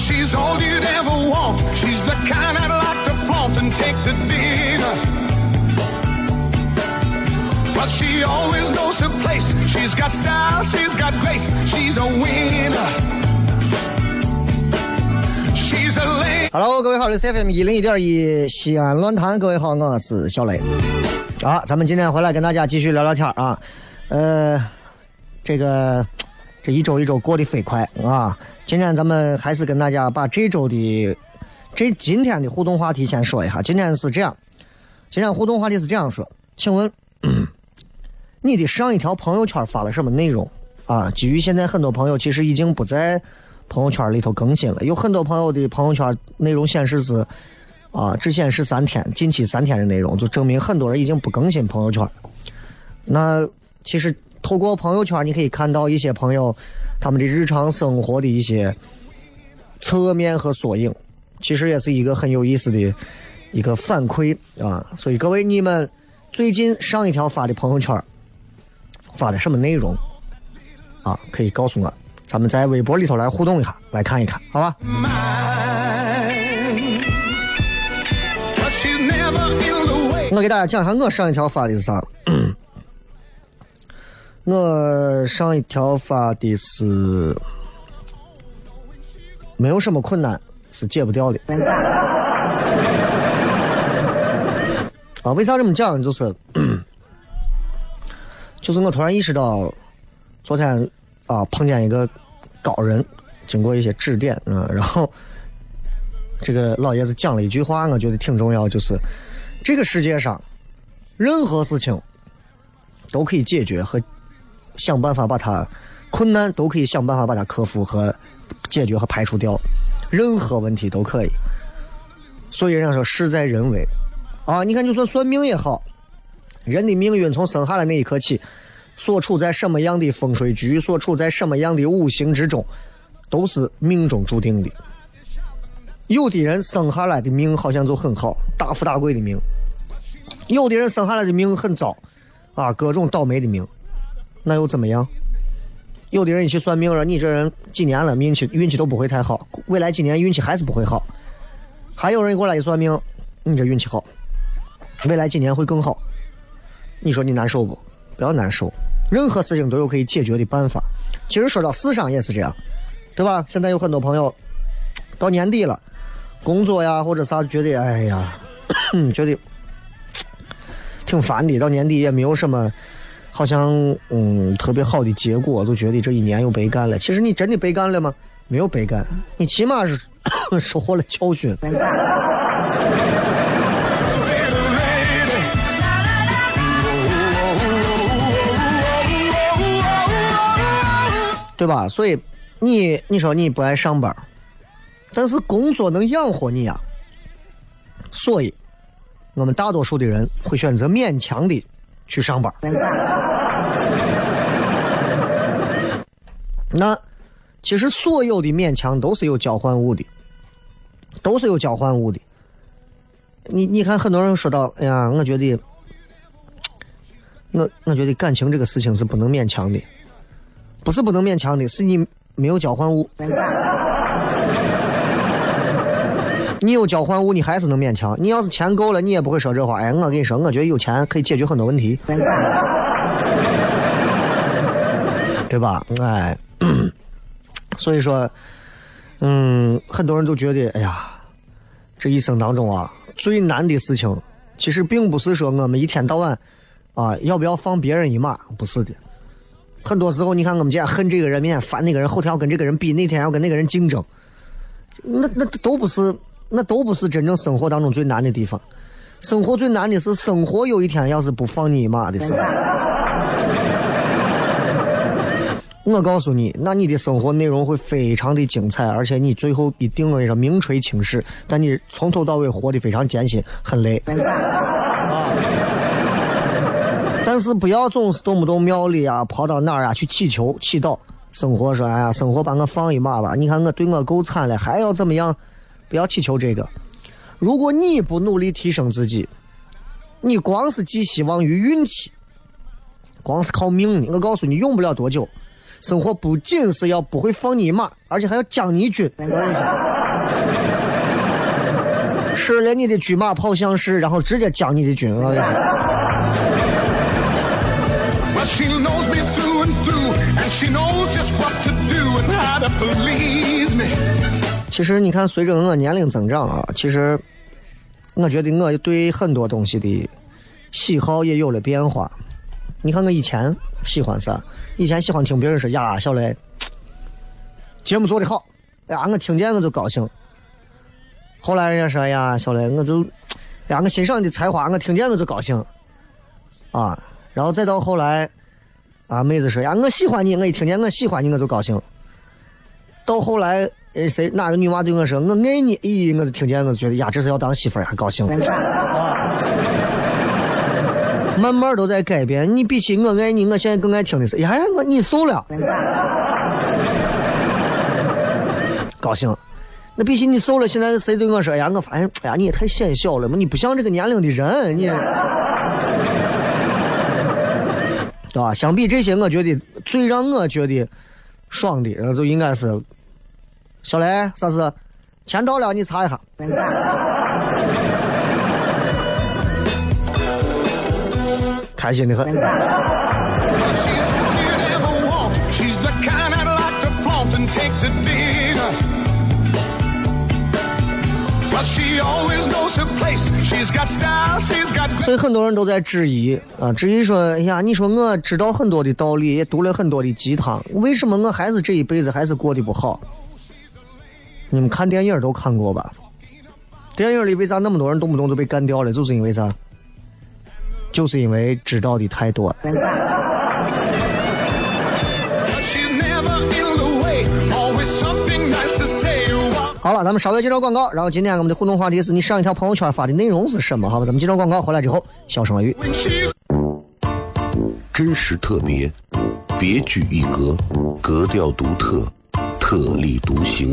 She's all you'd ever want. She's the kind I'd like to flaunt and take to dinner. But she always knows her place. She's got style, she's got grace. She's a winner. She's a lady. Hello，各位好，这是 FM 一零一点一西安论坛，各位好，我是小雷。啊，咱们今天回来跟大家继续聊聊天啊。呃，这个这一周一周过得飞快啊。今天咱们还是跟大家把这周的这今天的互动话题先说一下。今天是这样，今天互动话题是这样说，请问你的上一条朋友圈发了什么内容啊？基于现在很多朋友其实已经不在朋友圈里头更新了，有很多朋友的朋友圈内容显示是啊，只显示三天，近期三天的内容，就证明很多人已经不更新朋友圈。那其实透过朋友圈，你可以看到一些朋友他们的日常生活的一些侧面和缩影，其实也是一个很有意思的一个反馈啊。所以各位，你们最近上一条发的朋友圈发的什么内容啊？可以告诉我，咱们在微博里头来互动一下，来看一看，好吧.我给大家讲一下我上一条发的是啥。我上一条发的是没有什么困难是解不掉的。啊，为啥这么讲？就是，就是我突然意识到，昨天啊碰见一个高人，经过一些指点，嗯，然后这个老爷子讲了一句话，我觉得挺重要，就是这个世界上任何事情都可以解决和想办法把它困难都可以想办法把它克服和解决和排除掉，任何问题都可以。所以人家说事在人为啊，你看就算算命也好，人的命运从生下来那一刻起，所处在什么样的风水局，所处在什么样的五行之中，都是命中注定的。有的人生下来的命好像就很好，大富大贵的命；有的人生下来的命很糟，啊，各种倒霉的命，那又怎么样？有的人一去算命了，你这人几年了，运气运气都不会太好，未来几年运气还是不会好。还有人过来一算命，你这运气好，未来几年会更好。你说你难受不？不要难受，任何事情都有可以解决的办法。其实说到世上也是这样，对吧？现在有很多朋友到年底了，工作呀或者啥，觉得哎呀，觉得挺烦的。到年底也没有什么，好像嗯特别好的结果，就觉得这一年又白干了。其实你真的白干了吗？没有白干，你起码是 收获了教训。对吧？所以你你说你不爱上班，但是工作能养活你呀。所以，我们大多数的人会选择勉强的去上班。那其实所有的勉强都是有交换物的，都是有交换物的。你你看，很多人说到，哎呀，我觉得，我我觉得感情这个事情是不能勉强的，不是不能勉强的，是你没有交换物。你有交换物，你还是能勉强。你要是钱够了，你也不会说这话。哎，我跟你说，我觉得有钱可以解决很多问题，对吧？哎，所以说，嗯，很多人都觉得，哎呀，这一生当中啊，最难的事情，其实并不是说我们一天到晚啊要不要放别人一马，不是的。很多时候，你看我们今天恨这个人，明天烦那个人，后天要跟这个人比，那天要跟那个人竞争，那那都不是。那都不是真正生活当中最难的地方，生活最难的是生活有一天要是不放你一马的时候。我告诉你，那你的生活内容会非常的精彩，而且你最后一定会说名垂青史，但你从头到尾活得非常艰辛，很累。啊！但是不要总是动不动庙里啊，跑到哪儿啊去祈求祈祷，生活说哎呀，生活把我放一马吧，你看我对我够惨了，还要怎么样？不要祈求这个。如果你不努力提升自己，你光是寄希望于运气，光是靠命，我告诉你，用不了多久。生活不仅是要不会放你一马，而且还要将你一军。吃了你的车马跑向市，然后直接将你的军。我跟你说。其实你看，随着我年龄增长啊，其实我觉得我对很多东西的喜好也有了变化。你看我以前喜欢啥？以前喜欢听别人说呀，小雷节目做的好，哎呀，我听见我就高兴。后来人家说呀，小雷我就哎呀，我欣赏你的才华，我听见我就高兴啊。然后再到后来啊，妹子说呀，我喜欢你，我一听见我喜欢你，我就高兴。到后来。哎，谁哪个女娃对我说“我爱你”？咦，我就听见，我就觉得呀，这是要当媳妇儿，还高兴。慢慢都在改变。你比起“我爱你”，我现在更爱听的是“呀呀，我你瘦了”，高兴。那比起你瘦了，现在谁对我说“呀”？我发现，哎呀，你也太显小了嘛，你不像这个年龄的人，你，对吧？相比这些，我觉得最让我觉得爽的，就应该是。小雷，啥事？钱到了，你查一下。开心的很。所以很多人都在质疑啊，质疑说：“哎呀，你说我知道很多的道理，也读了很多的鸡汤，为什么我还是这一辈子还是过得不好？”你们看电影都看过吧？电影里为啥那么多人动不动就被干掉了？就是因为啥？就是因为知道的太多。好了，咱们稍微介绍广告，然后今天我们的互动话题是你上一条朋友圈发的内容是什么？好吧，咱们介绍广告回来之后，小声语。真实特别，别具一格，格调独特。特立独行，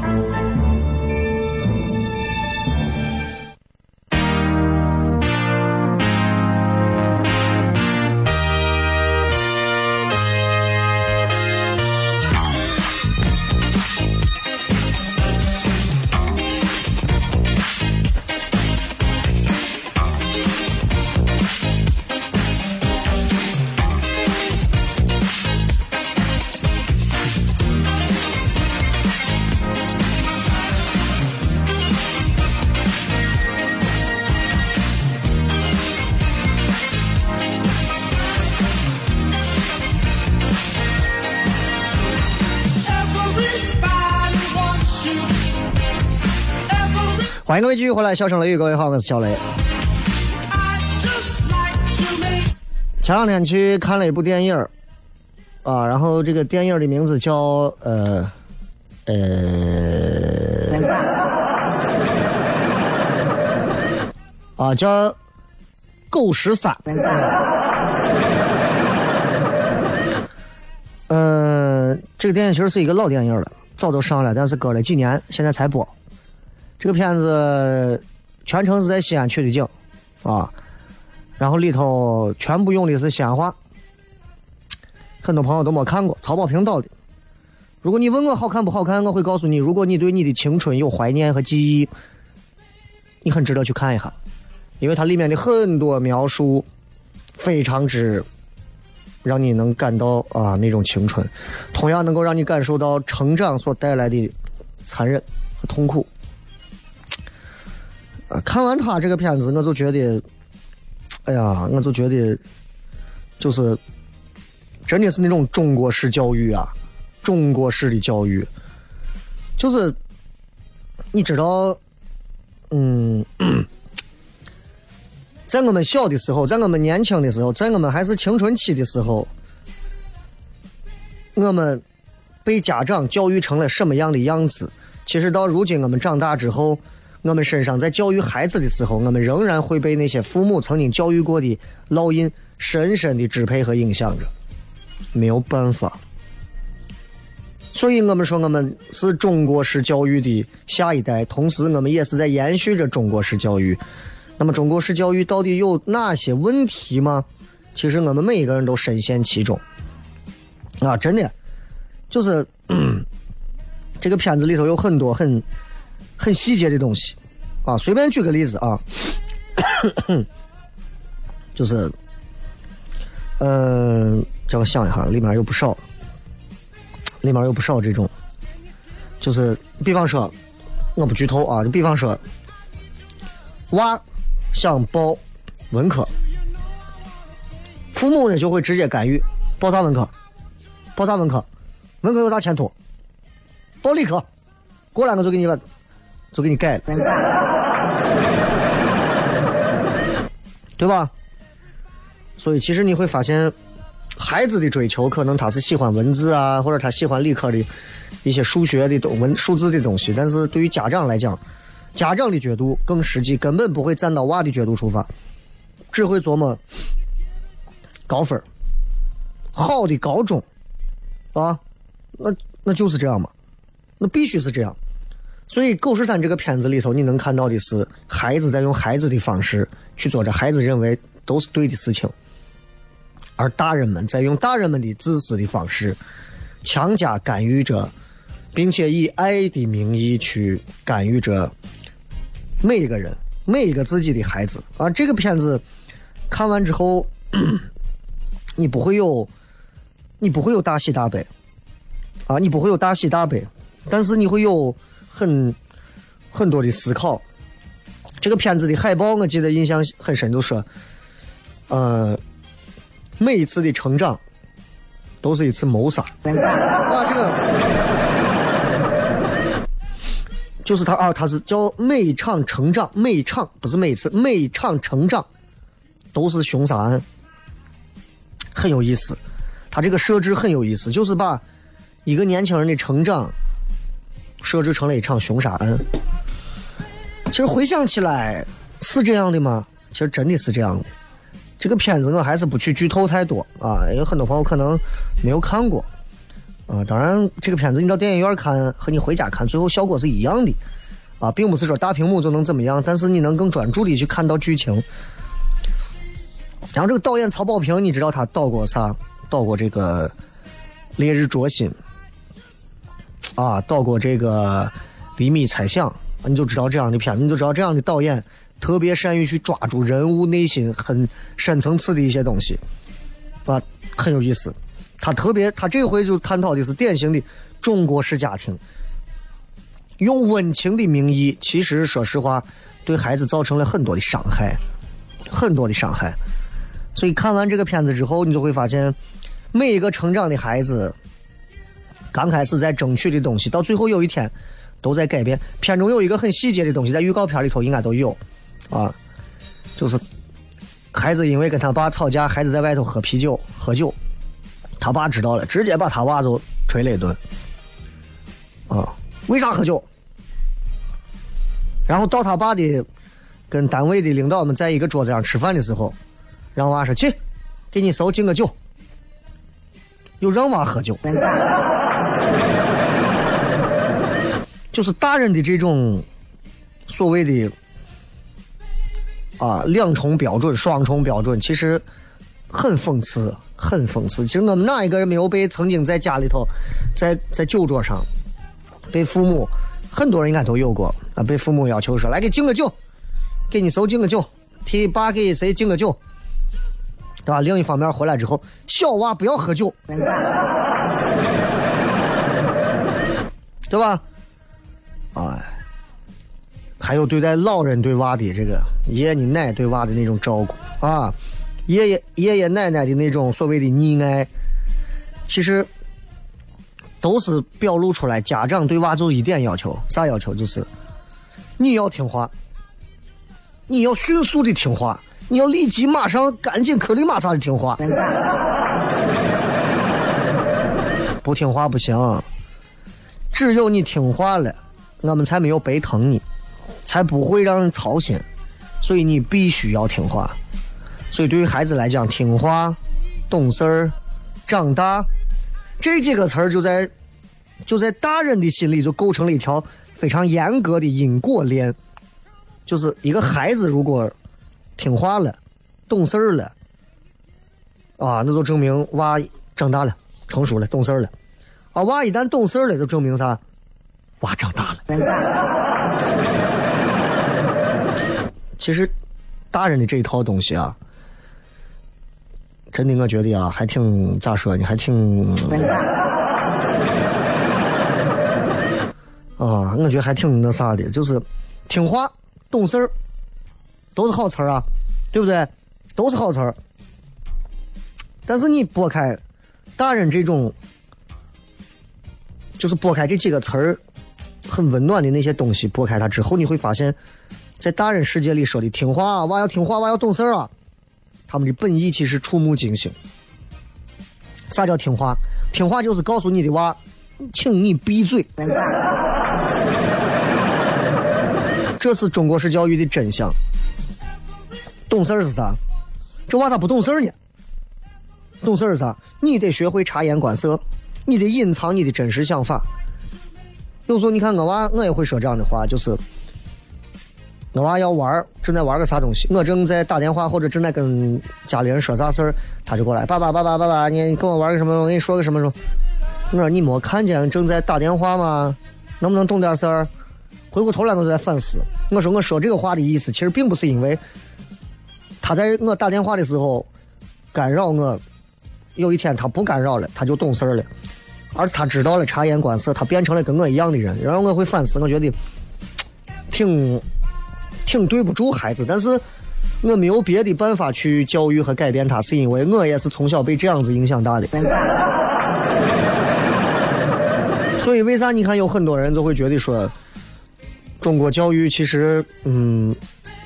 各位继续回来，笑声雷雨，各位好，我是小雷。前两天去看了一部电影啊，然后这个电影的名字叫呃呃啊叫《狗十三》。嗯，这个电影其实是一个老电影了，早都上了，但是隔了几年，现在才播。这个片子全程是在西安取的景，啊，然后里头全部用的是西安话，很多朋友都没看过，曹保平导的。如果你问我好看不好看，我会告诉你，如果你对你的青春有怀念和记忆，你很值得去看一下，因为它里面的很多描述非常之让你能感到啊那种青春，同样能够让你感受到成长所带来的残忍和痛苦。看完他这个片子，我就觉得，哎呀，我就觉得，就是真的是那种中国式教育啊，中国式的教育，就是你知道，嗯，在我们小的时候，在我们年轻的时候，在我们还是青春期的时候，我们被家长教育成了什么样的样子？其实到如今我们长大之后。我们身上在教育孩子的时候，我们仍然会被那些父母曾经教育过的烙印深深的支配和影响着，没有办法。所以我们说我们是中国式教育的下一代，同时我们也是在延续着中国式教育。那么中国式教育到底有哪些问题吗？其实我们每一个人都深陷其中。啊，真的，就是这个片子里头有很多很。很细节的东西，啊，随便举个例子啊，就是，呃，叫我想一下，里面有不少，里面有不少这种，就是比方说，我不剧透啊，就比方说，娃想报文科，父母呢就会直接干预，报啥文科？报啥文科？文科有啥前途？报理科，过来我就给你问。就给你改了，对吧？所以其实你会发现，孩子的追求可能他是喜欢文字啊，或者他喜欢理科的一些数学的东文数字的东西。但是对于家长来讲，家长的角度更实际，根本不会站到娃的角度出发，只会琢磨高分好的高中啊，那那就是这样嘛，那必须是这样。所以《狗十三》这个片子里头，你能看到的是孩子在用孩子的方式去做着孩子认为都是对的事情，而大人们在用大人们的自私的方式强加干预着，并且以爱的名义去干预着每一个人、每一个自己的孩子。啊，这个片子看完之后，你不会有，你不会有大喜大悲，啊，你不会有大喜大悲，但是你会有。很很多的思考，这个片子的海报我记得印象很深，就说，呃，每一次的成长都是一次谋杀。啊，这个就是他啊，他是叫每一场成长，每一场不是每一次，每一场成长都是凶杀案，很有意思。他这个设置很有意思，就是把一个年轻人的成长。设置成了一场凶杀案。其实回想起来，是这样的吗？其实真的是这样的。这个片子我还是不去剧透太多啊，有很多朋友可能没有看过啊。当然，这个片子你到电影院看和你回家看最后效果是一样的啊，并不是说大屏幕就能怎么样，但是你能更专注的去看到剧情。然后这个导演曹保平，你知道他导过啥？导过这个《烈日灼心》啊，导过这个《厘米猜想》，你就知道这样的片子，你就知道这样的导演。特别善于去抓住人物内心很深层次的一些东西，啊，很有意思。他特别，他这回就探讨的是典型的中国式家庭，用温情的名义，其实说实话，对孩子造成了很多的伤害，很多的伤害。所以看完这个片子之后，你就会发现，每一个成长的孩子，刚开始在争取的东西，到最后有一天都在改变。片中有一个很细节的东西，在预告片里头应该都有。啊，就是孩子因为跟他爸吵架，孩子在外头喝啤酒喝酒，他爸知道了，直接把他娃就捶了一顿。啊，为啥喝酒？然后到他爸的跟单位的领导们在一个桌子上吃饭的时候，让娃说去，给你嫂敬个酒，又让娃喝酒，就是大人的这种所谓的。啊，两重标准，双重标准，其实很讽刺，很讽刺。其实我们哪一个人没有被曾经在家里头，在在酒桌上，被父母，很多人应该都有过啊，被父母要求说来给敬个酒，给你嫂敬个酒，替爸给谁敬个酒，对吧？另一方面回来之后，小娃不要喝酒，对吧？哎。还有对待老人对娃的这个爷爷奶对娃的那种照顾啊，爷爷爷爷奶奶的那种所谓的溺爱，其实都是表露出来家长对娃就一点要求，啥要求？就是你要听话，你要迅速的听话，你要立即马上赶紧克里马萨的听话，不听话不行，只有你听话了，我们才没有白疼你。才不会让人操心，所以你必须要听话。所以对于孩子来讲，听话、懂事儿、长大这几个词儿，就在就在大人的心里就构成了一条非常严格的因果链。就是一个孩子如果听话了、懂事儿了，啊，那就证明娃长大了、成熟了、懂事儿了。啊，娃一旦懂事儿了，就证明啥？娃长大了。其实，大人的这一套东西啊，真的我觉得啊，还挺咋说呢？还挺 啊，我觉得还挺那啥的，就是听话、懂事儿，都是好词儿啊，对不对？都是好词儿。但是你拨开大人这种，就是拨开这几个词儿很温暖的那些东西，拨开它之后，你会发现。在大人世界里说的听话啊，娃要听话，娃要懂事啊。他们的本意其实触目惊心。啥叫听话？听话就是告诉你的娃，请你闭嘴。这是中国式教育的真相。懂事是啥？这娃咋不懂事呢？懂事是啥？你得学会察言观色，你得隐藏你的真实想法。有时候你看我娃，我也会说这样的话，就是。我娃要玩正在玩个啥东西，我正在打电话或者正在跟家里人说啥事儿，他就过来，爸爸爸爸爸爸，你跟我玩个什么？我跟你说个什么什么？我说你没看见正在打电话吗？能不能懂点事儿？回过头来我就在反思，我说我说这个话的意思，其实并不是因为他在我打电话的时候干扰我，有一天他不干扰了，他就懂事儿了，而是他知道了察言观色，他变成了跟我一样的人，然后我会反思，我觉得挺。挺对不住孩子，但是我没有别的办法去教育和改变他，是因为我也是从小被这样子影响大的。所以为啥你看有很多人都会觉得说，中国教育其实，嗯，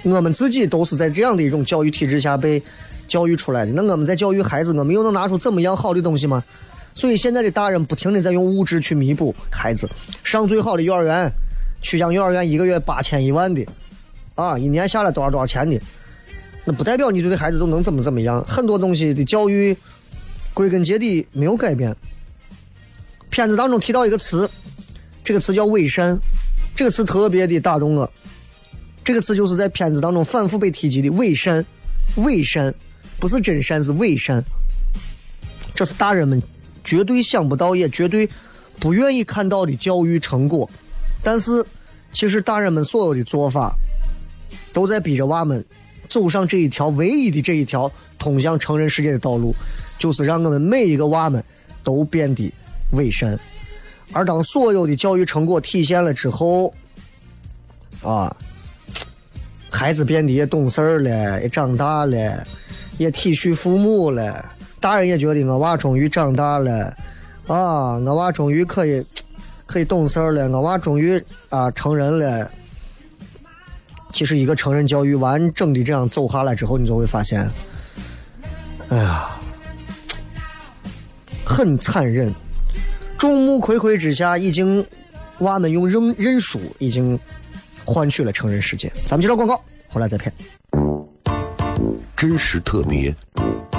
我们自己都是在这样的一种教育体制下被教育出来的。那我们在教育孩子，我们又能拿出怎么样好的东西吗？所以现在的大人不停的在用物质去弥补孩子，上最好的幼儿园，曲江幼儿园一个月八千一万的。啊，一年下来多少多少钱的？那不代表你对孩子就能怎么怎么样。很多东西的教育，归根结底没有改变。片子当中提到一个词，这个词叫伪善，这个词特别的打动我。这个词就是在片子当中反复被提及的伪善，伪善不是真善，是伪善。这是大人们绝对想不到，也绝对不愿意看到的教育成果。但是，其实大人们所有的做法，都在逼着娃们走上这一条唯一的这一条通向成人世界的道路，就是让我们每一个娃们都变得伪善。而当所有的教育成果体现了之后，啊。孩子变得也懂事儿了，也长大了，也体恤父母了。大人也觉得我娃终于长大了，啊，我娃终于可以可以懂事了，我娃终于啊成人了。其实一个成人教育完整的这样走下来之后，你就会发现，哎呀，很残忍。众目睽睽之下，已经娃们用认认输已经。换取了成人世界。咱们接着广告，回来再骗。真实特别，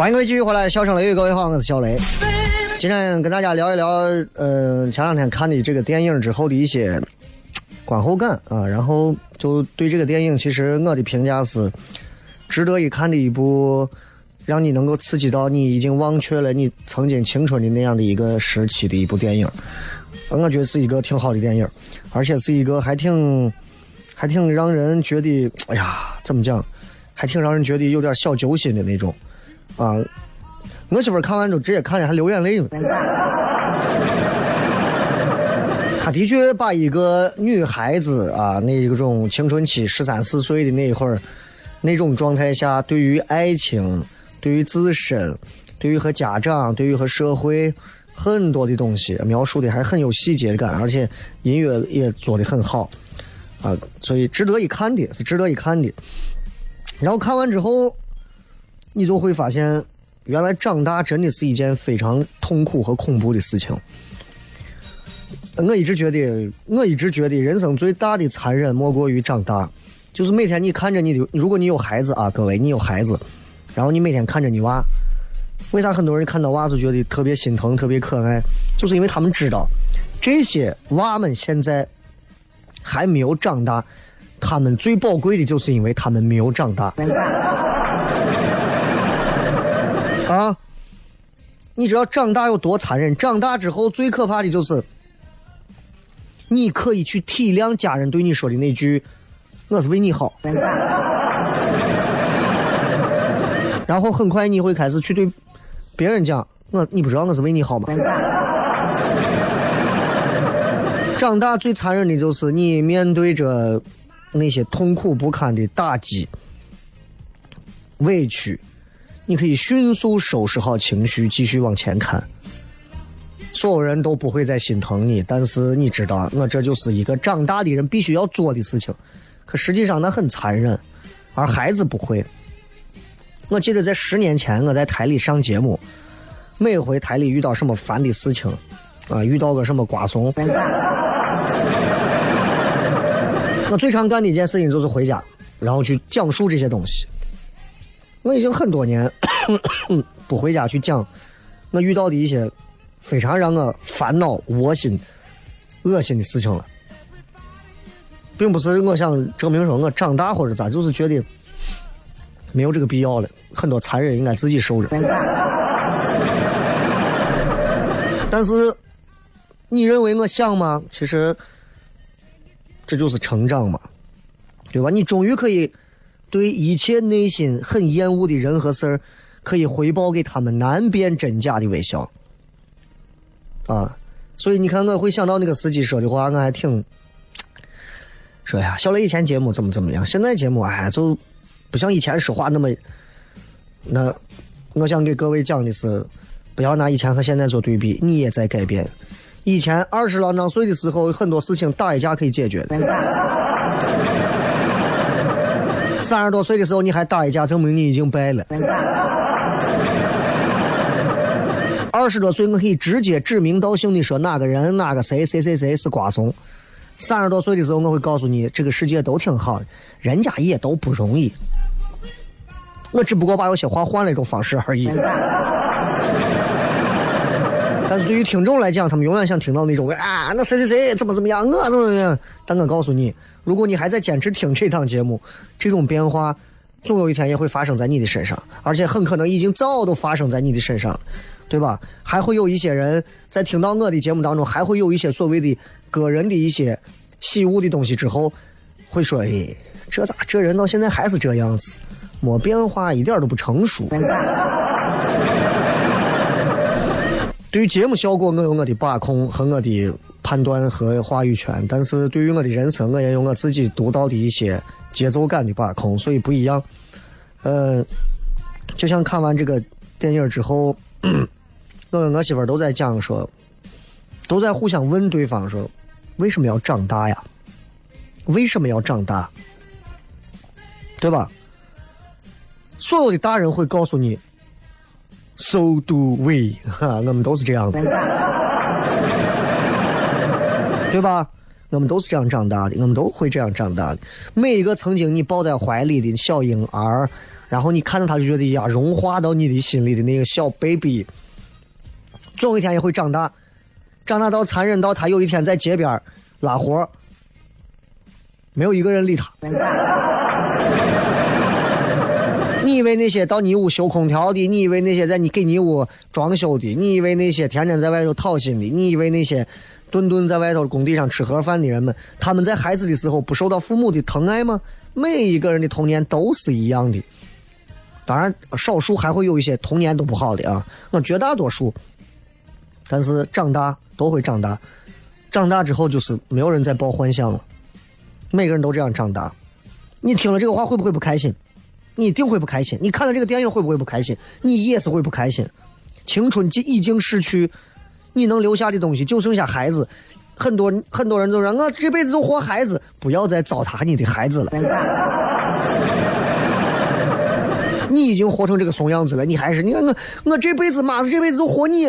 欢迎各位继续回来，笑声雷雨，各位好，我是小雷。今天跟大家聊一聊，呃，前两天看的这个电影之后的一些观后感啊，然后就对这个电影，其实我的评价是值得一看的一部，让你能够刺激到你已经忘却了你曾经青春的那样的一个时期的一部电影。我觉得是一个挺好的电影，而且是一个还挺还挺让人觉得，哎呀，怎么讲，还挺让人觉得有点小揪心的那种。啊！我媳妇看完之后直接看见还流眼泪呢。他的确把一个女孩子啊，那一种青春期十三四岁的那一会儿，那种状态下，对于爱情、对于自身、对于和家长、对于和社会很多的东西描述的还很有细节感，而且音乐也做的很好啊，所以值得一看的，是值得一看的。然后看完之后。你就会发现，原来长大真的是一件非常痛苦和恐怖的事情。我一直觉得，我一直觉得，人生最大的残忍莫过于长大。就是每天你看着你的，如果你有孩子啊，各位，你有孩子，然后你每天看着你娃，为啥很多人看到娃就觉得特别心疼、特别可爱？就是因为他们知道，这些娃们现在还没有长大，他们最宝贵的就是因为他们没有长大。啊！你知道长大有多残忍？长大之后最可怕的就是，你可以去体谅家人对你说的那句“我是为你好 ”，然后很快你会开始去对别人讲“我你不知道我是为你好吗？”长大最残忍的就是你面对着那些痛苦不堪的打击、委屈，你可以迅速收拾好情绪，继续往前看。所有人都不会再心疼你，但是你知道，我这就是一个长大的人必须要做的事情。可实际上那很残忍，而孩子不会。我记得在十年前，我在台里上节目，每回台里遇到什么烦的事情，啊，遇到个什么瓜怂，我最常干的一件事情就是回家，然后去讲述这些东西。我已经很多年 不回家去讲我遇到的一些非常让我烦恼、窝心、恶心的事情了，并不是我想证明说我长大或者咋，就是觉得没有这个必要了。很多残忍应该自己受着。但是你认为我想吗？其实这就是成长嘛，对吧？你终于可以对一切内心很厌恶的人和事儿，可以回报给他们难辨真假的微笑。啊，所以你看，我会想到那个司机说的话，我还挺说呀，小雷以前节目怎么怎么样，现在节目哎就不像以前说话那么。那我想给各位讲的是，不要拿以前和现在做对比，你也在改变。以前二十啷当岁的时候，很多事情打一架可以解决的。三十多岁的时候，你还打一架，证明你已经败了。二十多岁，我可以直接指名道姓的说哪个人、哪个谁、谁谁谁是瓜怂。三十多岁的时候，我会告诉你，这个世界都挺好的，人家也都不容易。我只不过把有些话换了一种方式而已。但是对于听众来讲，他们永远想听到那种啊，那谁谁谁怎么怎么样，我怎么怎么样。但我告诉你，如果你还在坚持听这档节目，这种变化总有一天也会发生在你的身上，而且很可能已经早都发生在你的身上，对吧？还会有一些人在听到我的节目当中，还会有一些所谓的个人的一些喜恶的东西之后，会说：“哎，这咋这人到现在还是这样子？”没变化，一点都不成熟。对于节目效果，我有我的把控和我的判断和话语权；但是对于我的人生，我也有我自己独到的一些节奏感的把控，所以不一样。呃，就像看完这个电影之后，我跟我媳妇都在讲说，都在互相问对方说，为什么要长大呀？为什么要长大？对吧？所有的大人会告诉你，so do we，哈，我们都是这样的，对吧？我们都是这样长大的，我们都会这样长大的。每一个曾经你抱在怀里的小婴儿，然后你看到他就觉得呀，融化到你的心里的那个小 baby，总有一天也会长大，长大到残忍到他有一天在街边拉活，没有一个人理他。你以为那些到你屋修空调的，你以为那些在你给你屋装修的，你以为那些天天在外头讨薪的，你以为那些顿顿在外头工地上吃盒饭的人们，他们在孩子的时候不受到父母的疼爱吗？每一个人的童年都是一样的，当然少数还会有一些童年都不好的啊，那绝大多数，但是长大都会长大，长大之后就是没有人再抱幻想了，每个人都这样长大。你听了这个话会不会不开心？你一定会不开心。你看了这个电影会不会不开心？你也是会不开心。青春期已经逝去，你能留下的东西就剩下孩子。很多很多人都说，我这辈子就活孩子，不要再糟蹋你的孩子了。你已经活成这个怂样子了，你还是你看我我这辈子妈这辈子就活你。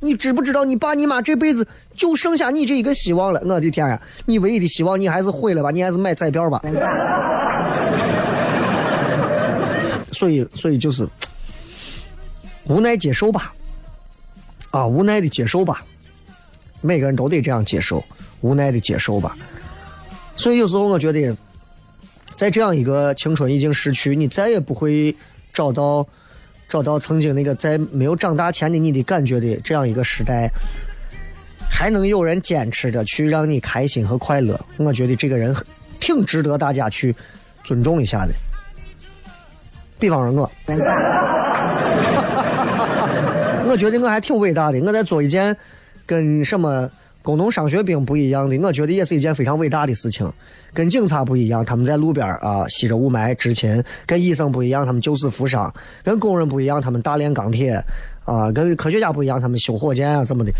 你知不知道你爸你妈这辈子就剩下你这一个希望了？我的天呀！你唯一的希望你还是毁了吧，你还是买彩票吧。所以，所以就是无奈接受吧，啊，无奈的接受吧。每个人都得这样接受，无奈的接受吧。所以有时候我觉得，在这样一个青春已经逝去，你再也不会找到找到曾经那个在没有长大前的你的感觉的这样一个时代，还能有人坚持着去让你开心和快乐，我觉得这个人挺值得大家去尊重一下的。比方说我。我觉得我还挺伟大的，我在做一件跟什么工农商学兵不一样的，我觉得也是一件非常伟大的事情。跟警察不一样，他们在路边啊吸着雾霾执勤；跟医生不一样，他们救死扶伤；跟工人不一样，他们大炼钢铁啊；跟科学家不一样，他们修火箭啊怎么的。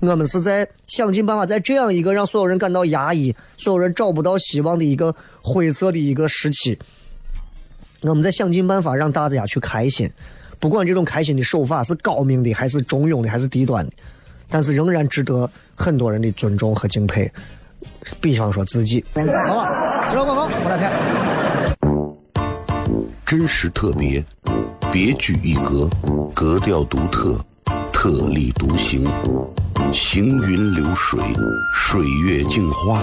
我们是在想尽办法，在这样一个让所有人感到压抑、所有人找不到希望的一个灰色的一个时期，我们在想尽办法让大家去开心。不管这种开心的手法是高明的，还是中庸的，还是低端的，但是仍然值得很多人的尊重和敬佩。比方说自己，好吧，知道广告，我来看。真实特别，别具一格，格调独特，特立独行，行云流水，水月镜花，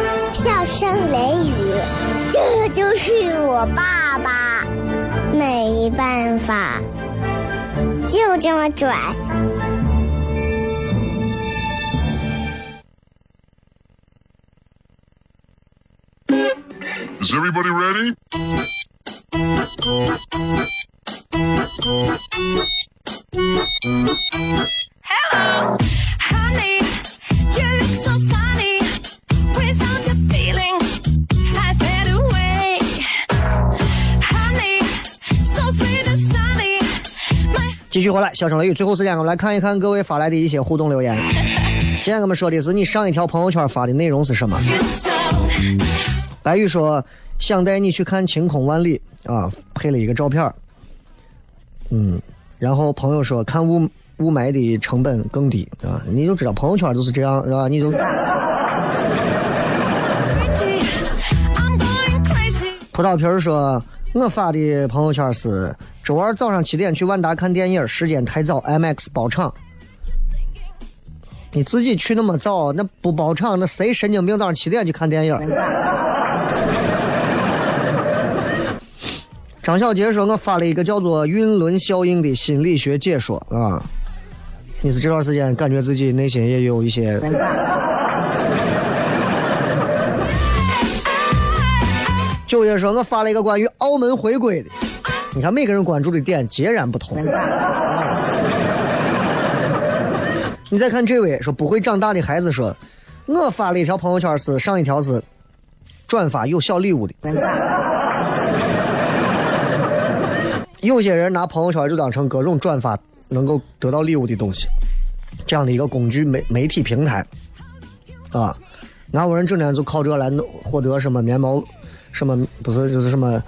笑声雷雨，这就是我爸爸，没办法，就这么拽。Is everybody ready? Hello, honey, you look so. 继续回来，小声雷雨，最后时间我们来看一看各位发来的一些互动留言。今天我们说的是你上一条朋友圈发的内容是什么？白宇说想带你去看晴空万里啊，配了一个照片嗯，然后朋友说看雾雾霾的成本更低啊，你就知道朋友圈就是这样，是吧？你就 葡萄皮儿说，我发的朋友圈是周二早上七点去万达看电影，时间太早，IMAX 包场。你自己去那么早，那不包场，那谁神经病早上七点去看电影？张小杰说：“我发了一个叫做‘晕轮效应’的心理学解说啊，你是这段时间感觉自己内心也有一些 九月说，我发了一个关于澳门回归的，你看每个人关注的点截然不同。啊你再看这位说不会长大的孩子说，我发了一条朋友圈是上一条是转发有小礼物的。有些人拿朋友圈就当成各种转发能够得到礼物的东西，这样的一个工具媒媒体平台啊，哪有人整天就靠这来获得什么棉毛，什么不是就是什么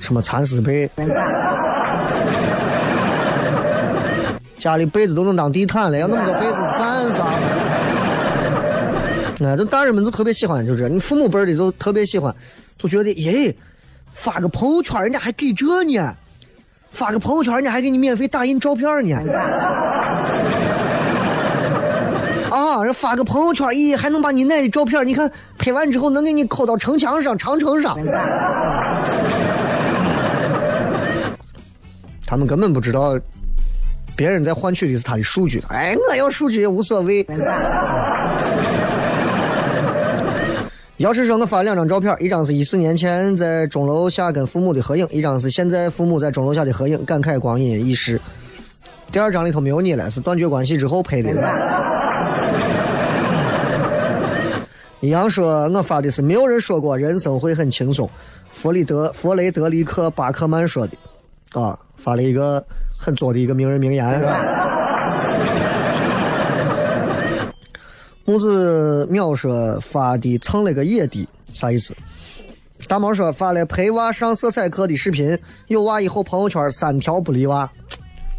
什么蚕丝被，家里被子都能当地毯了，要那么多被子是干啥？哎，这大人们就特别喜欢，就是你父母辈的就特别喜欢，就觉得耶，发个朋友圈人家还给这呢，发个朋友圈人家还给你免费打印照片呢。啊，人发个朋友圈，咦，还能把你奶的照片，你看拍完之后能给你扣到城墙上、长城上。他们根本不知道别人在换取的是他的数据。哎，我要数据也无所谓。姚师说：“我发两张照片，一张是一四年前在钟楼下跟父母的合影，一张是现在父母在钟楼下的合影，感慨光阴易逝。第二张里头没有你了，是断绝关系之后拍的。”一阳说：“我发的是没有人说过人生会很轻松，弗里德弗雷德里克巴克曼说的，啊，发了一个很作的一个名人名言。”木子淼说发的蹭了个野的，啥意思？大毛说发了陪娃上色彩课的视频，有娃以后朋友圈三条不离娃，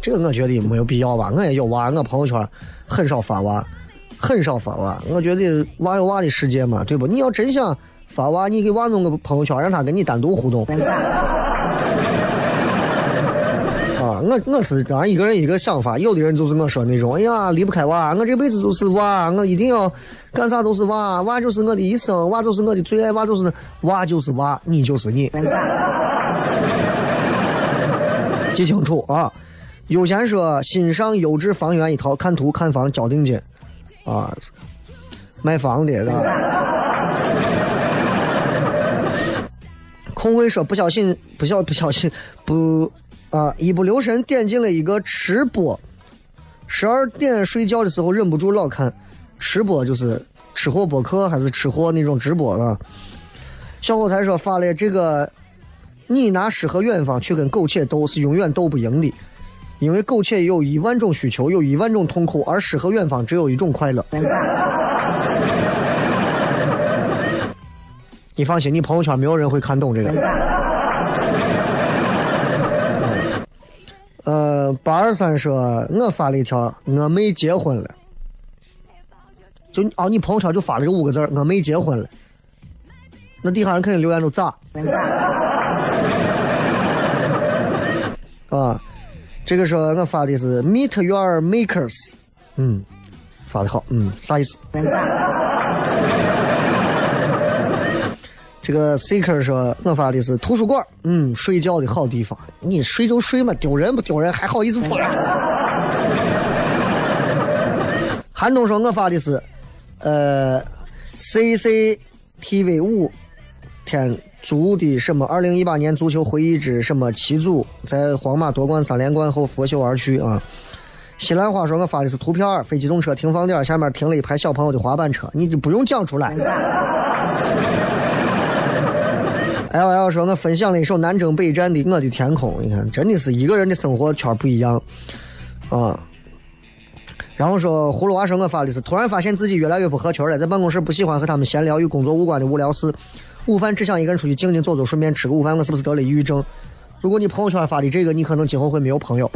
这个我觉得没有必要吧？我也有娃，我朋友圈很少发娃，很少发娃。我觉得娃有娃的世界嘛，对不？你要真想发娃，你给娃弄个朋友圈，让他跟你单独互动。啊，我我是当然一个人一个想法，有的人就是我说那种，哎呀离不开娃，我这辈子就是娃，我一定要干啥都是娃，娃就是我的一生，娃就是我的最爱，娃就是娃就是娃，你就是你，记清楚啊！优先说欣赏优质房源一套，看图看房交定金，啊，卖房的是吧？空位说不小心不小不小心不啊一不留神点进了一个吃播，十二点睡觉的时候忍不住老看吃播，就是吃货播客还是吃货那种直播啊。小伙才说发了这个，你拿诗和远方去跟苟且斗是永远斗不赢的，因为苟且有一万种需求，有一万种痛苦，而诗和远方只有一种快乐。你放心，你朋友圈没有人会看懂这个。呃，八二三说，我发了一条，我妹结婚了。就哦，你朋友圈就发了这五个字儿我妹结婚了。那底下人肯定留言都咋？啊，这个说我发的是 Meet Your Makers，嗯，发的好，嗯，啥意思？这个 Seeker 说，我发的是图书馆，嗯，睡觉的好地方。你睡就睡嘛，丢人不丢人？还好意思发？韩东说，我发的是，呃，CCTV 五天足的什么？二零一八年足球回忆之什么七组在皇马夺冠三连冠后拂袖而去啊！西兰花说，我发的是图片，非机动车停放点下面停了一排小朋友的滑板车，你就不用讲出来。L L 说：“我分享了一首南征北战的《我的天空》，你看，真的是一个人的生活圈不一样啊。”然后说葫芦娃说：“我发的是突然发现自己越来越不合群了，在办公室不喜欢和他们闲聊与工作无关的无聊事，午饭只想一个人出去静静走走，顺便吃个午饭。我是不是得了抑郁症？如果你朋友圈发的这个，你可能今后会没有朋友。”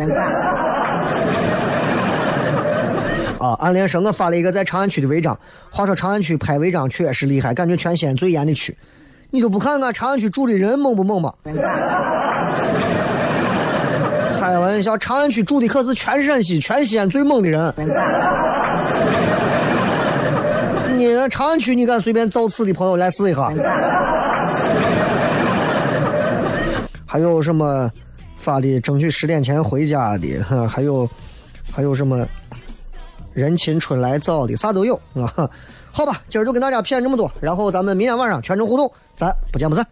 啊！暗恋说：“我发了一个在长安区的违章。话说长安区拍违章确实厉害，感觉全西安最严的区。你都不看看长安区住的人猛不猛吗？开玩笑，长安区住的可是全陕西、全西安最猛的人。你长安区，你敢随便造次的朋友来试一下？还有什么发的争取十点前回家的？哈，还有还有什么人情春来早的，啥都有啊。好吧，今儿就跟大家骗这么多，然后咱们明天晚上全程互动，咱不见不散。